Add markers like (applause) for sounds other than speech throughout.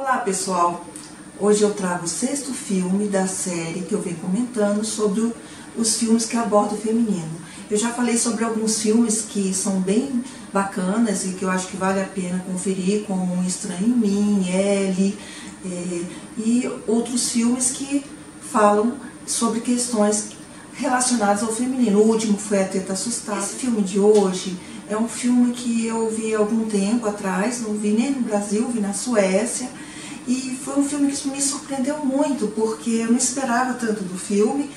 Olá pessoal, hoje eu trago o sexto filme da série que eu venho comentando sobre os filmes que abordam o feminino. Eu já falei sobre alguns filmes que são bem bacanas e que eu acho que vale a pena conferir, como Estranho em Mim, L, é, e outros filmes que falam sobre questões relacionadas ao feminino. O último foi A Teta Assustada. Esse filme de hoje é um filme que eu vi há algum tempo atrás, não vi nem no Brasil, vi na Suécia. E foi um filme que me surpreendeu muito, porque eu não esperava tanto do filme.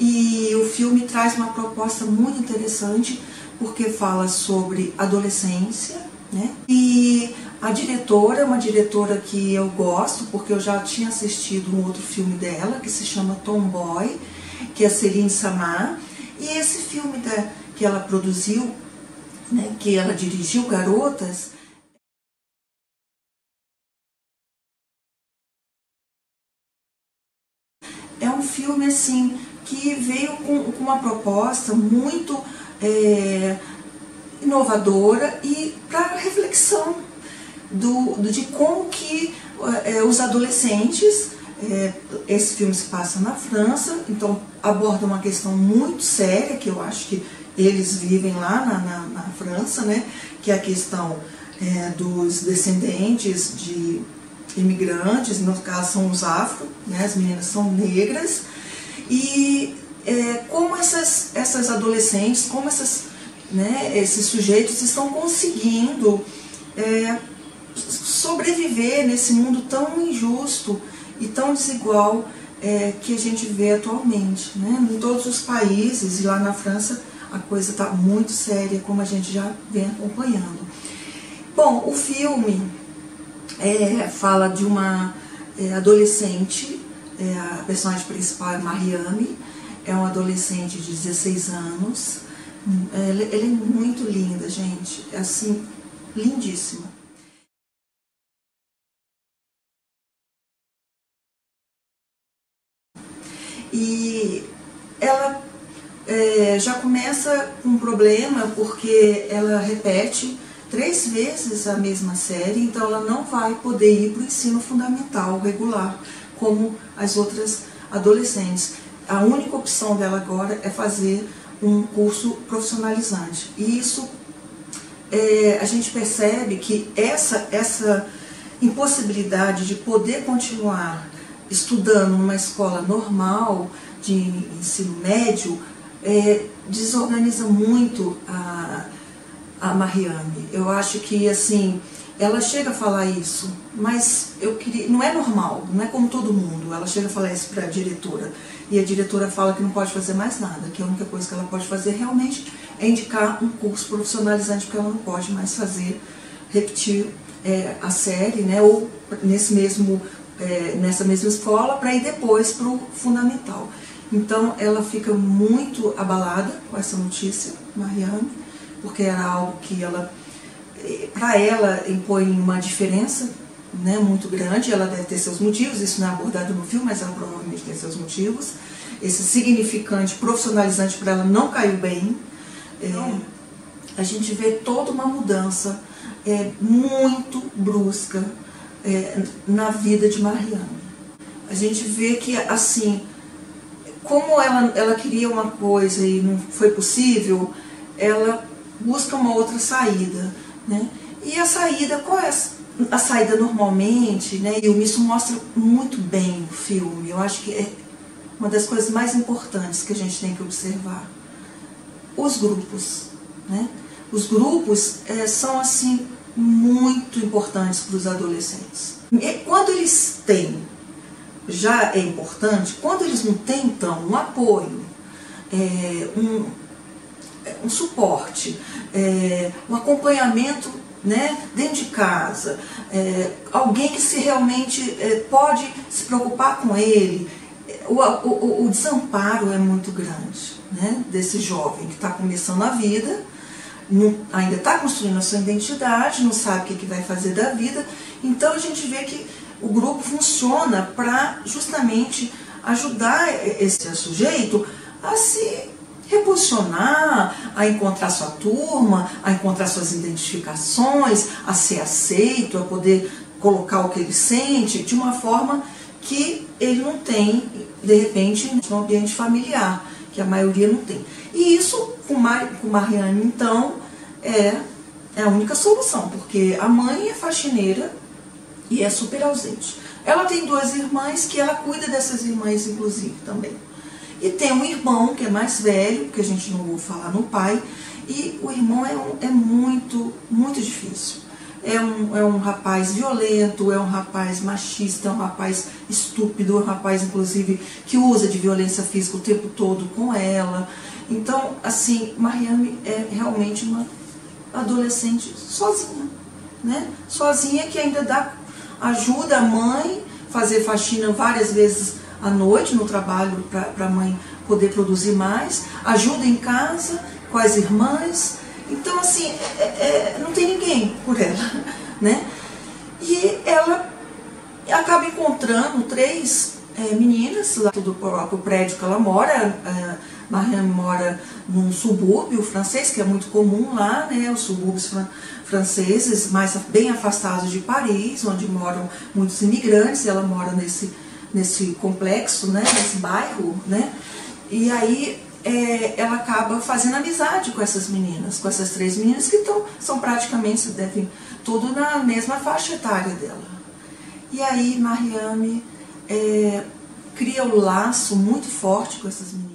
E o filme traz uma proposta muito interessante, porque fala sobre adolescência, né? E a diretora é uma diretora que eu gosto, porque eu já tinha assistido um outro filme dela, que se chama Tomboy, que é Celine Samar. E esse filme da, que ela produziu, né, que ela dirigiu, Garotas, filme assim que veio com, com uma proposta muito é, inovadora e para reflexão do, do, de como que é, os adolescentes, é, esse filme se passa na França, então aborda uma questão muito séria que eu acho que eles vivem lá na, na, na França, né, que é a questão é, dos descendentes de imigrantes, no caso são os afro, né, as meninas são negras, e é, como essas, essas adolescentes, como essas, né, esses sujeitos estão conseguindo é, sobreviver nesse mundo tão injusto e tão desigual é, que a gente vê atualmente. Né? Em todos os países, e lá na França a coisa está muito séria, como a gente já vem acompanhando. Bom, o filme é, fala de uma é, adolescente, é, a personagem principal é Mariame, é uma adolescente de 16 anos. Ela, ela é muito linda, gente, é assim, lindíssima. E ela é, já começa com um problema porque ela repete três vezes a mesma série, então ela não vai poder ir para o ensino fundamental regular, como as outras adolescentes. A única opção dela agora é fazer um curso profissionalizante. E isso é, a gente percebe que essa, essa impossibilidade de poder continuar estudando numa escola normal de ensino médio é, desorganiza muito a, a Mariane. Eu acho que, assim, ela chega a falar isso, mas eu queria, não é normal, não é como todo mundo. Ela chega a falar isso para a diretora e a diretora fala que não pode fazer mais nada, que a única coisa que ela pode fazer realmente é indicar um curso profissionalizante, porque ela não pode mais fazer, repetir é, a série, né, ou nesse mesmo, é, nessa mesma escola, para ir depois para o fundamental. Então ela fica muito abalada com essa notícia, Mariane, porque era algo que ela, para ela, impõe uma diferença né, muito grande. Ela deve ter seus motivos, isso não é abordado no filme, mas ela provavelmente tem seus motivos. Esse significante, profissionalizante para ela não caiu bem. É, a gente vê toda uma mudança é, muito brusca é, na vida de Mariana. A gente vê que, assim, como ela, ela queria uma coisa e não foi possível, ela busca uma outra saída. Né? E a saída, qual é a saída normalmente? Né? E isso mostra muito bem o filme. Eu acho que é uma das coisas mais importantes que a gente tem que observar. Os grupos. Né? Os grupos é, são assim muito importantes para os adolescentes. E quando eles têm já é importante, quando eles não têm, então, um apoio, é, um, um suporte, é, um acompanhamento né, dentro de casa, é, alguém que se realmente é, pode se preocupar com ele, o, o, o desamparo é muito grande né, desse jovem que está começando a vida, não, ainda está construindo a sua identidade, não sabe o que, que vai fazer da vida, então a gente vê que o grupo funciona para justamente ajudar esse sujeito a se reposicionar, a encontrar sua turma, a encontrar suas identificações, a ser aceito, a poder colocar o que ele sente de uma forma que ele não tem, de repente, no ambiente familiar, que a maioria não tem. E isso, com, Mar, com Mariane, então, é, é a única solução, porque a mãe é faxineira e é super ausente. Ela tem duas irmãs que ela cuida dessas irmãs, inclusive, também. E tem um irmão que é mais velho, que a gente não vou falar no pai, e o irmão é, um, é muito, muito difícil. É um, é um rapaz violento, é um rapaz machista, é um rapaz estúpido, é um rapaz, inclusive, que usa de violência física o tempo todo com ela. Então, assim, Mariame é realmente uma adolescente sozinha, né? Sozinha que ainda dá ajuda a mãe fazer faxina várias vezes à noite no trabalho para a mãe poder produzir mais, ajuda em casa com as irmãs. Então, assim, é, é, não tem ninguém por ela, (laughs) né? E ela acaba encontrando três é, meninas lá do próprio prédio que ela mora. É, Marianne mora num subúrbio francês, que é muito comum lá, né? Os subúrbios fran franceses, mais bem afastados de Paris, onde moram muitos imigrantes. Ela mora nesse, nesse complexo, né? Nesse bairro, né? E aí é, ela acaba fazendo amizade com essas meninas, com essas três meninas que tão, são praticamente, devem, tudo na mesma faixa etária dela. E aí Mariame é, cria um laço muito forte com essas meninas.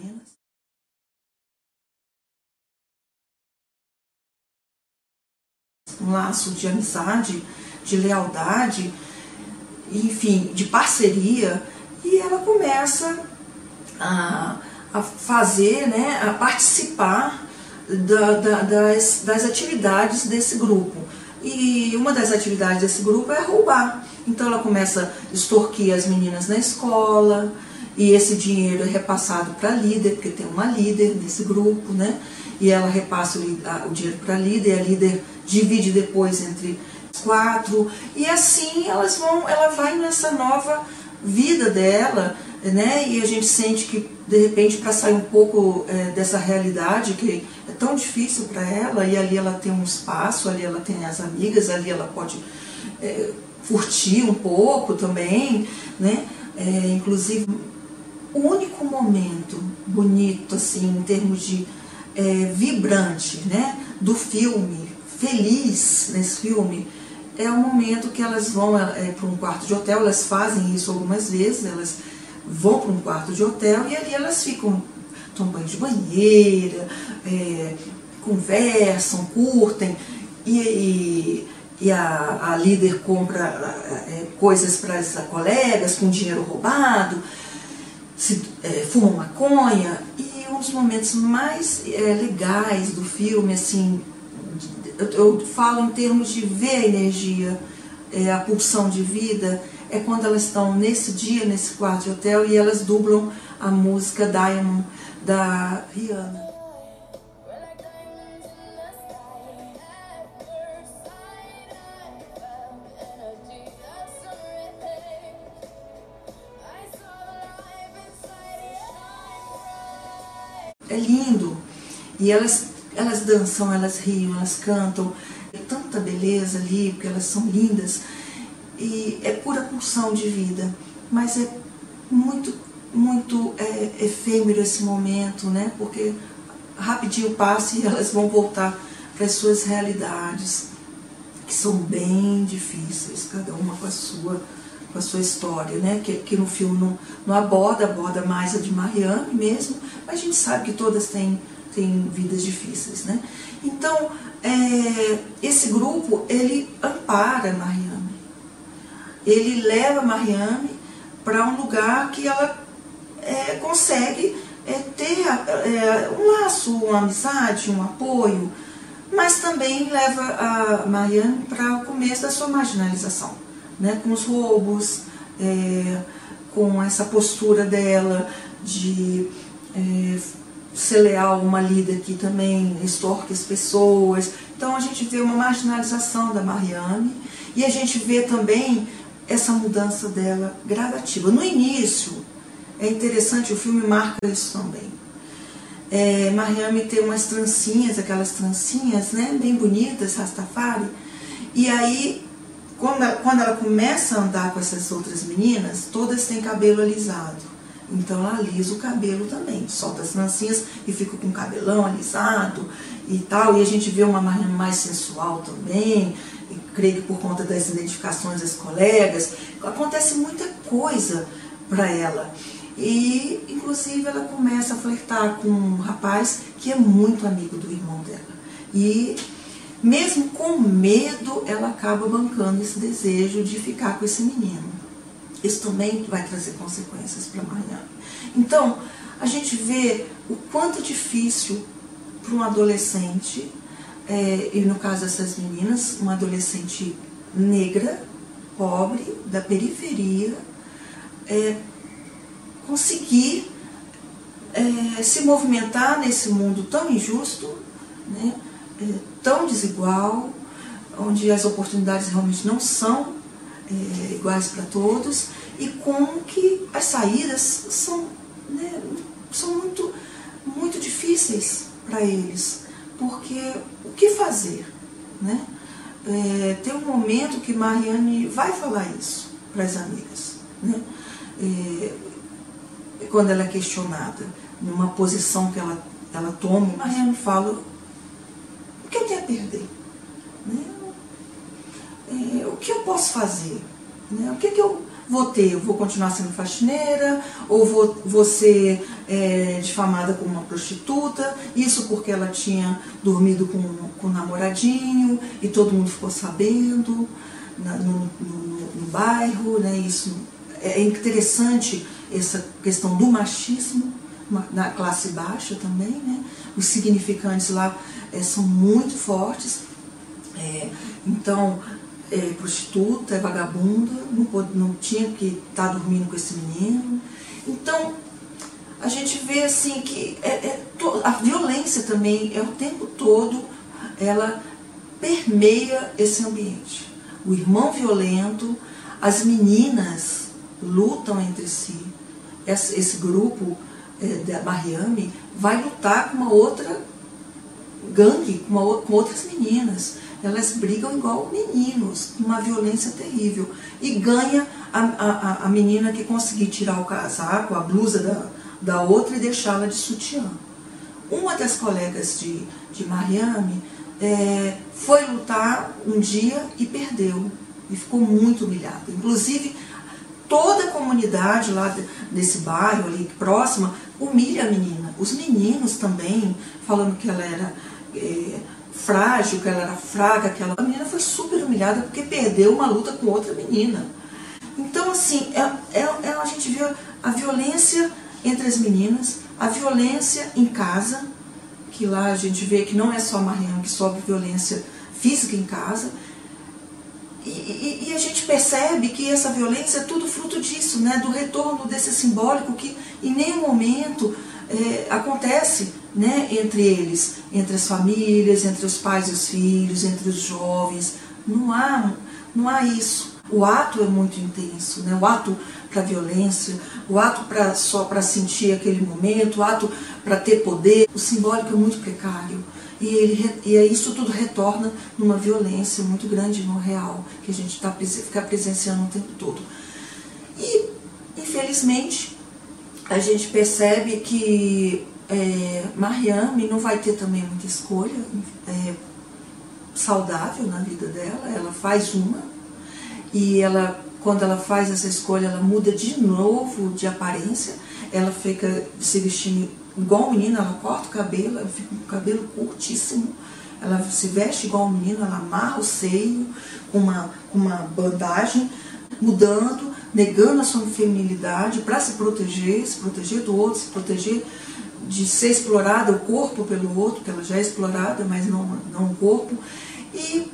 Um laço de amizade, de lealdade, enfim, de parceria, e ela começa a a fazer, né, a participar da, da, das, das atividades desse grupo. E uma das atividades desse grupo é roubar. Então ela começa a extorquir as meninas na escola, e esse dinheiro é repassado para a líder, porque tem uma líder nesse grupo, né? E ela repassa o, dinheiro para a líder, e a líder divide depois entre quatro, e assim elas vão, ela vai nessa nova vida dela, né? E a gente sente que de repente para sair um pouco é, dessa realidade que é tão difícil para ela e ali ela tem um espaço, ali ela tem as amigas, ali ela pode é, curtir um pouco também, né? É, inclusive o único momento bonito assim em termos de é, vibrante, né? Do filme, feliz nesse filme é o momento que elas vão é, para um quarto de hotel, elas fazem isso algumas vezes, elas vão para um quarto de hotel e ali elas ficam, tomam banho de banheira, é, conversam, curtem e, e, e a, a, líder compra é, coisas para as colegas com dinheiro roubado, se, é, fumam maconha e um dos momentos mais legais do filme, assim, eu, eu, falo em termos de ver a energia, é, a pulsão de vida, é quando elas estão nesse dia, nesse quarto de hotel, e elas dublam a música Diamond da Rihanna. É lindo. E elas, elas dançam, elas riam, elas cantam. É tanta beleza ali, porque elas são lindas e é pura pulsão de vida, mas é muito, muito é, efêmero esse momento, né? Porque rapidinho passa e elas vão voltar para as suas realidades, que são bem difíceis, cada uma com a sua, com a sua história, né? Que, que no filme não, não aborda, aborda mais a de Marianne mesmo, mas a gente sabe que todas têm, têm vidas difíceis, né? Então, é, esse grupo, ele ampara Marianne ele leva a Mariame para um lugar que ela é, consegue é, ter é, um laço, uma amizade, um apoio, mas também leva a Mariame para o começo da sua marginalização, né, com os roubos, é, com essa postura dela de é, ser leal uma líder que também extorque as pessoas. Então a gente vê uma marginalização da Mariane e a gente vê também essa mudança dela gradativa. No início, é interessante, o filme marca isso também. É, Mariame tem umas trancinhas, aquelas trancinhas, né, bem bonitas, Rastafari, e aí quando ela, quando ela começa a andar com essas outras meninas, todas têm cabelo alisado. Então ela alisa o cabelo também, solta as lancinhas e fica com o cabelão alisado e tal. E a gente vê uma Mariana mais sensual também, e creio que por conta das identificações das colegas. Acontece muita coisa para ela. E, inclusive, ela começa a flertar com um rapaz que é muito amigo do irmão dela. E, mesmo com medo, ela acaba bancando esse desejo de ficar com esse menino. Isso também vai trazer consequências para Mariana. Então, a gente vê o quanto é difícil para um adolescente, é, e no caso dessas meninas, uma adolescente negra, pobre, da periferia, é, conseguir é, se movimentar nesse mundo tão injusto, né, é, tão desigual, onde as oportunidades realmente não são é, iguais para todos e com que as saídas são, né, são muito, muito difíceis para eles, porque o que fazer? Né? É, tem um momento que Mariane vai falar isso para as amigas. Né? É, quando ela é questionada, numa posição que ela, ela toma, Mariane fala, o que eu tenho a perder? Né? É, o que eu posso fazer? Né? O que, que eu vou ter? Eu vou continuar sendo faxineira? Ou vou, vou ser é, difamada como uma prostituta? Isso porque ela tinha dormido com, com um namoradinho e todo mundo ficou sabendo na, no, no, no, bairro. Né? Isso é interessante essa questão do machismo na classe baixa também, né? Os significantes lá é, são muito fortes. É, então, é prostituta, é vagabunda, não, não tinha que estar tá dormindo com esse menino. Então, a gente vê assim que é, é, a violência também é o tempo todo, ela permeia esse ambiente. O irmão violento, as meninas lutam entre si. Esse, esse grupo é, da Mariame vai lutar com uma outra gangue, com, uma, com outras meninas. Elas brigam igual meninos, uma violência terrível. E ganha a, a, a menina que conseguir tirar o casaco, a blusa da, da outra e deixá-la de sutiã. Uma das colegas de, de Mariame é, foi lutar um dia e perdeu. E ficou muito humilhada. Inclusive, toda a comunidade lá desse bairro ali próxima humilha a menina. Os meninos também, falando que ela era é, frágil, que ela era fraca, que ela... a menina foi super humilhada porque perdeu uma luta com outra menina. Então, assim, é, é, é a gente vê a violência entre as meninas, a violência em casa, que lá a gente vê que não é só a Mariana que sofre violência física em casa, e, e, e, a gente percebe que essa violência é tudo fruto disso, né? do retorno desse simbólico que em nenhum momento é, acontece né? entre eles, entre as famílias, entre os pais e os filhos, entre os jovens. Não há, não há isso. O ato é muito intenso, né? o ato para violência, o ato pra, só para sentir aquele momento, o ato para ter poder. O simbólico é muito precário e, ele, e isso tudo retorna numa violência muito grande no real, que a gente tá, fica presenciando o tempo todo. E, infelizmente, a gente percebe que é, não vai ter também muita escolha é, saudável na vida dela, ela faz uma, e ela, quando ela faz essa escolha, ela muda de novo de aparência, ela fica se vestindo igual menino, ela corta o cabelo, ela fica com o cabelo curtíssimo, ela se veste igual menino, ela amarra o seio com uma, com uma bandagem, mudando, negando a sua feminilidade para se proteger, se proteger do outro, se proteger de ser explorada o corpo pelo outro, que ela já é explorada, mas não, não o corpo. E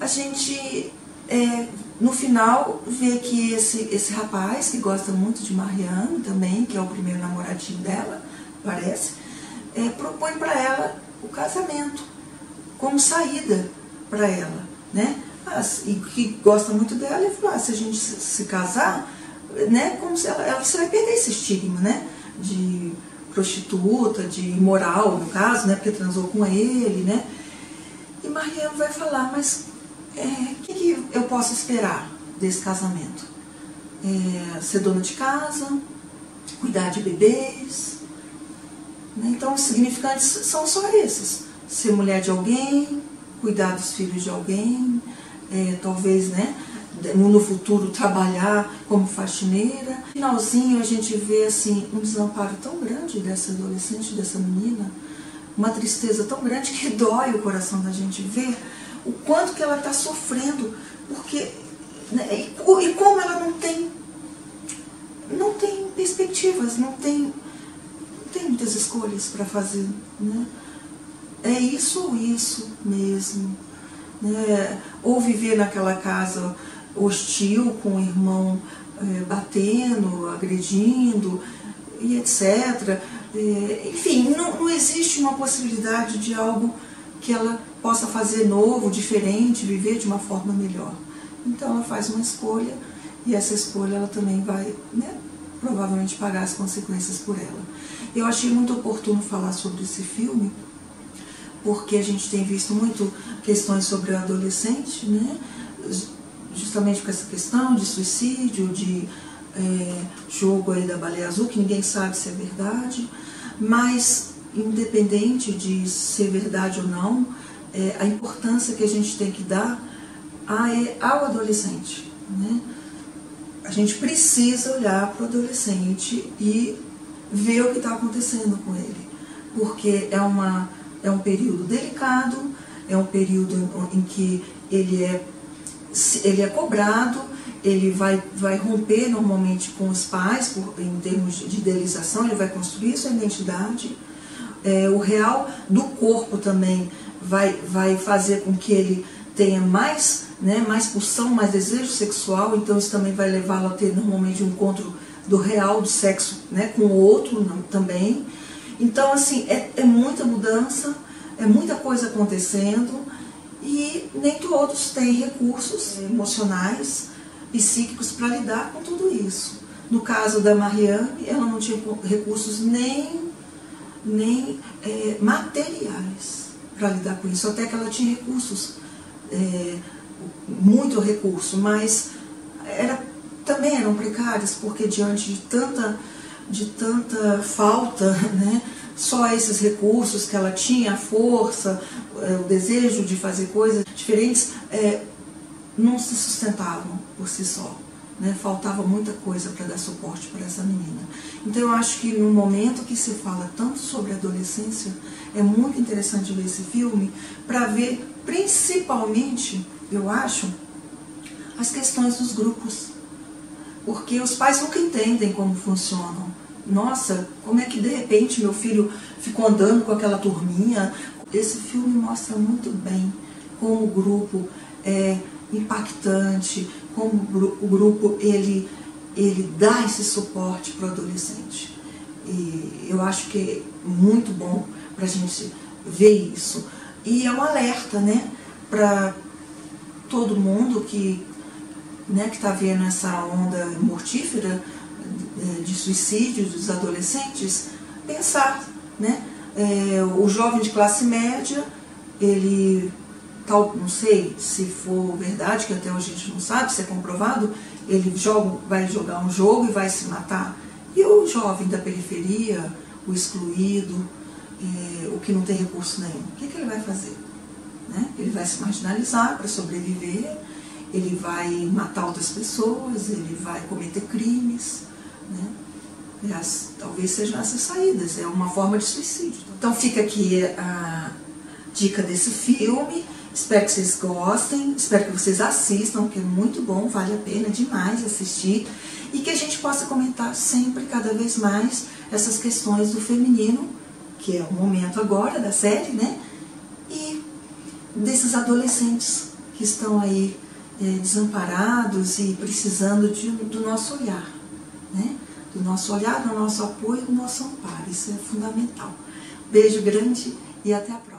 a gente é, no final, vê que esse, esse rapaz, que gosta muito de Marianne também, que é o primeiro namoradinho dela, parece, é, propõe para ela o casamento, como saída para ela. Né? e que gosta muito dela, e falou, ah, se a gente se, se casar, né, como se ela, ela, você vai perder esse estigma, né? De prostituta, de imoral, no caso, né? Porque transou com ele, né? E Mariana vai falar, mas é, o que, que, eu posso esperar desse casamento? É, ser dona de casa, cuidar de bebês. Né? Então, os significantes são só esses. Ser mulher de alguém, cuidar dos filhos de alguém, é, talvez, né? No futuro trabalhar como faxineira. No finalzinho a gente vê assim um desamparo tão grande dessa adolescente, dessa menina, uma tristeza tão grande que (laughs) dói o coração da gente ver o quanto que ela está sofrendo, porque né, e, e, como ela não tem não tem perspectivas, não tem não tem muitas escolhas para fazer, né? É isso ou isso mesmo, né? Ou viver naquela casa hostil com o irmão é, batendo, agredindo e etc. É, enfim, não, não existe uma possibilidade de algo que ela possa fazer novo, diferente, viver de uma forma melhor. Então ela faz uma escolha e essa escolha ela também vai, né, provavelmente pagar as consequências por ela. Eu achei muito oportuno falar sobre esse filme, porque a gente tem visto muito questões sobre o adolescente, né? Justamente com essa questão de suicídio, de é, jogo aí da baleia azul, que ninguém sabe se é verdade, mas independente de ser verdade ou não, é, a importância que a gente tem que dar a, ao adolescente. Né? A gente precisa olhar para o adolescente e ver o que está acontecendo com ele, porque é, uma, é um período delicado, é um período em que ele é ele é cobrado, ele vai, vai romper normalmente com os pais, por, em termos de idealização, ele vai construir sua identidade. É, o real do corpo também vai, vai fazer com que ele tenha mais, né, mais pulsão, mais desejo sexual, então isso também vai levá-lo a ter normalmente um encontro do real do sexo né, com o outro não, também. Então, assim, é, é muita mudança, é muita coisa acontecendo e nem todos têm recursos emocionais, psíquicos para lidar com tudo isso. No caso da Mariane, ela não tinha recursos nem, nem é, materiais para lidar com isso, até que ela tinha recursos, é, muito recurso, mas era, também eram precários, porque diante de tanta, de tanta falta, (laughs) né, só esses recursos que ela tinha, a força, é, o desejo de fazer coisas diferentes, é, não se sustentavam por si só. Né? Faltava muita coisa para dar suporte para essa menina. Então eu acho que no momento que se fala tanto sobre adolescência, é muito interessante ver esse filme para ver principalmente, eu acho, as questões dos grupos. Porque os pais nunca entendem como funcionam nossa, como é que de repente meu filho ficou andando com aquela turminha? Esse filme mostra muito bem como o grupo é impactante, como o grupo ele, ele dá esse suporte para o adolescente. E eu acho que é muito bom para a gente ver isso. E é um alerta, né, para todo mundo que né, está vendo essa onda mortífera de suicídio dos adolescentes, pensar, né? É, o jovem de classe média, ele, tal, não sei se for verdade, que até hoje a gente não sabe se é comprovado, ele joga, vai jogar um jogo e vai se matar. E o jovem da periferia, o excluído, é, o que não tem recurso nenhum, o que, que ele vai fazer? Né? Ele vai se marginalizar para sobreviver, ele vai matar outras pessoas, ele vai cometer crimes. Né? As, talvez sejam essas saídas, é uma forma de suicídio. Então fica aqui a dica desse filme. Espero que vocês gostem, espero que vocês assistam, que é muito bom, vale a pena demais assistir. E que a gente possa comentar sempre, cada vez mais, essas questões do feminino, que é o momento agora da série, né? E desses adolescentes que estão aí é, desamparados e precisando de, do nosso olhar né? do nosso olhar, do nosso apoio, do nosso amparo. Isso é fundamental. Beijo grande e até a próxima.